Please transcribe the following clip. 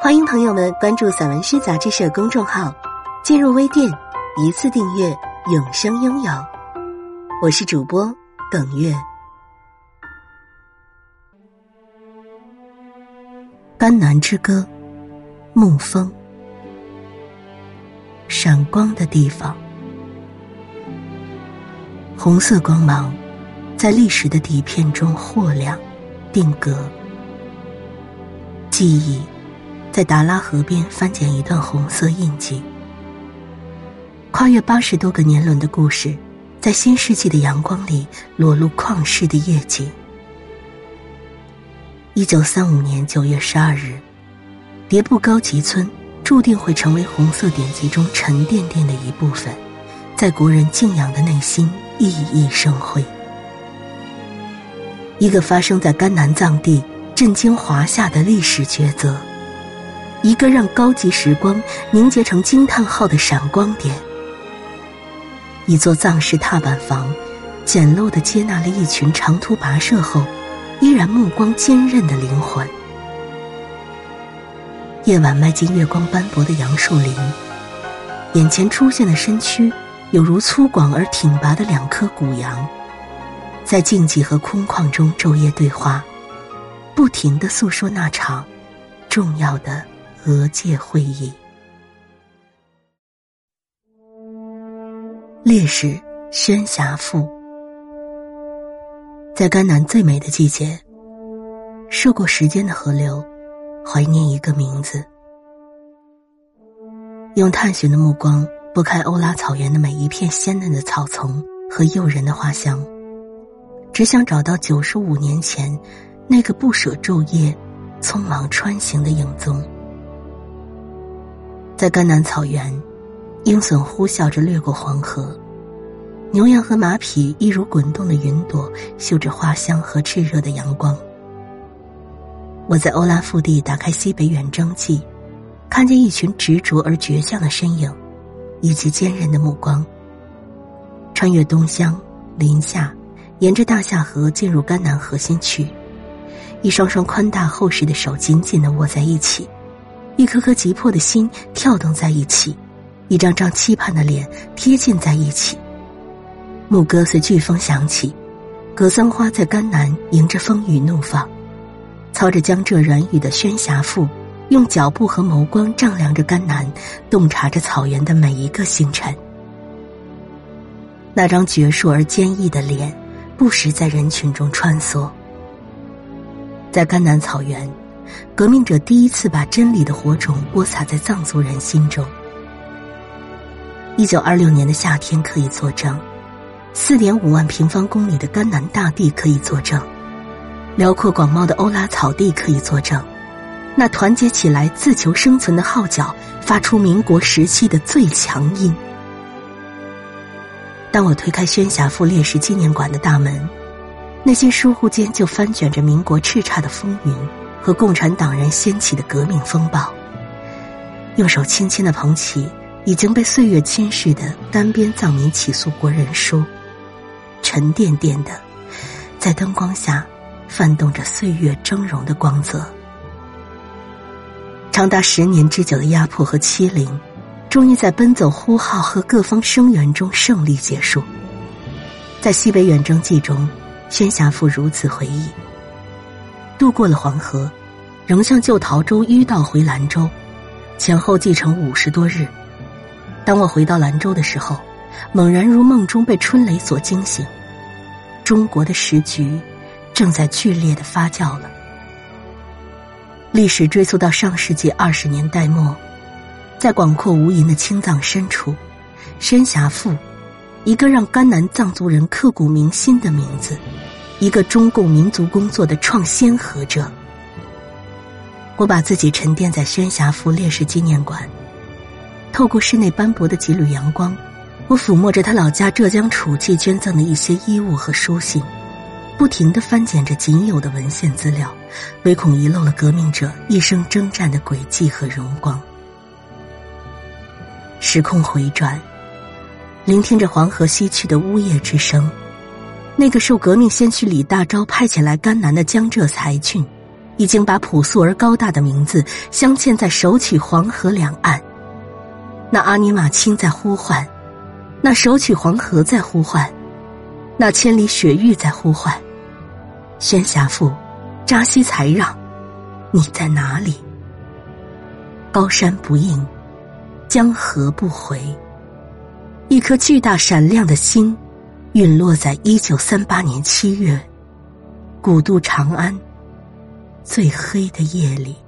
欢迎朋友们关注散文诗杂志社公众号，进入微店一次订阅，永生拥有。我是主播耿月。甘南之歌，沐风，闪光的地方，红色光芒在历史的底片中豁亮。定格，记忆在达拉河边翻捡一段红色印记，跨越八十多个年轮的故事，在新世纪的阳光里裸露旷世的夜景。一九三五年九月十二日，迭布高级村注定会成为红色典籍中沉甸甸的一部分，在国人敬仰的内心熠熠生辉。一个发生在甘南藏地、震惊华夏的历史抉择，一个让高级时光凝结成惊叹号的闪光点。一座藏式踏板房，简陋的接纳了一群长途跋涉后依然目光坚韧的灵魂。夜晚迈进月光斑驳的杨树林，眼前出现的身躯，有如粗犷而挺拔的两颗骨羊。在静寂和空旷中昼夜对话，不停的诉说那场重要的俄界会议。烈士宣侠赋，在甘南最美的季节，涉过时间的河流，怀念一个名字，用探寻的目光拨开欧拉草原的每一片鲜嫩的草丛和诱人的花香。只想找到九十五年前那个不舍昼夜、匆忙穿行的影踪。在甘南草原，鹰隼呼啸着掠过黄河，牛羊和马匹一如滚动的云朵，嗅着花香和炽热的阳光。我在欧拉腹地打开西北远征记，看见一群执着而倔强的身影，以及坚韧的目光。穿越东乡、临夏。沿着大夏河进入甘南核心区，一双双宽大厚实的手紧紧的握在一起，一颗颗急迫的心跳动在一起，一张张期盼的脸贴近在一起。牧歌随飓风响起，格桑花在甘南迎着风雨怒放，操着江浙软语的宣侠赋，用脚步和眸光丈量着甘南，洞察着草原的每一个星辰。那张矍铄而坚毅的脸。不时在人群中穿梭，在甘南草原，革命者第一次把真理的火种播撒在藏族人心中。一九二六年的夏天可以作证，四点五万平方公里的甘南大地可以作证，辽阔广袤的欧拉草地可以作证，那团结起来自求生存的号角发出民国时期的最强音。当我推开宣侠赋烈士纪念馆的大门，那些疏忽间就翻卷着民国叱咤的风云和共产党人掀起的革命风暴。用手轻轻的捧起已经被岁月侵蚀的单边藏民起诉国人书，沉甸甸的，在灯光下泛动着岁月峥嵘的光泽。长达十年之久的压迫和欺凌。终于在奔走呼号和各方声援中胜利结束。在西北远征记中，宣侠父如此回忆：渡过了黄河，仍向旧陶州迂道回兰州，前后计程五十多日。当我回到兰州的时候，猛然如梦中被春雷所惊醒，中国的时局正在剧烈的发酵了。历史追溯到上世纪二十年代末。在广阔无垠的青藏深处，宣侠赋，一个让甘南藏族人刻骨铭心的名字，一个中共民族工作的创先河者。我把自己沉淀在宣侠府烈士纪念馆，透过室内斑驳的几缕阳光，我抚摸着他老家浙江楚记捐赠的一些衣物和书信，不停的翻检着仅有的文献资料，唯恐遗漏了革命者一生征战的轨迹和荣光。时空回转，聆听着黄河西去的呜咽之声，那个受革命先驱李大钊派遣来甘南的江浙才俊，已经把朴素而高大的名字镶嵌在手取黄河两岸。那阿尼玛卿在呼唤，那手取黄河在呼唤，那千里雪域在呼唤。宣侠父，扎西才让，你在哪里？高山不应。江河不回，一颗巨大闪亮的心，陨落在一九三八年七月，古渡长安最黑的夜里。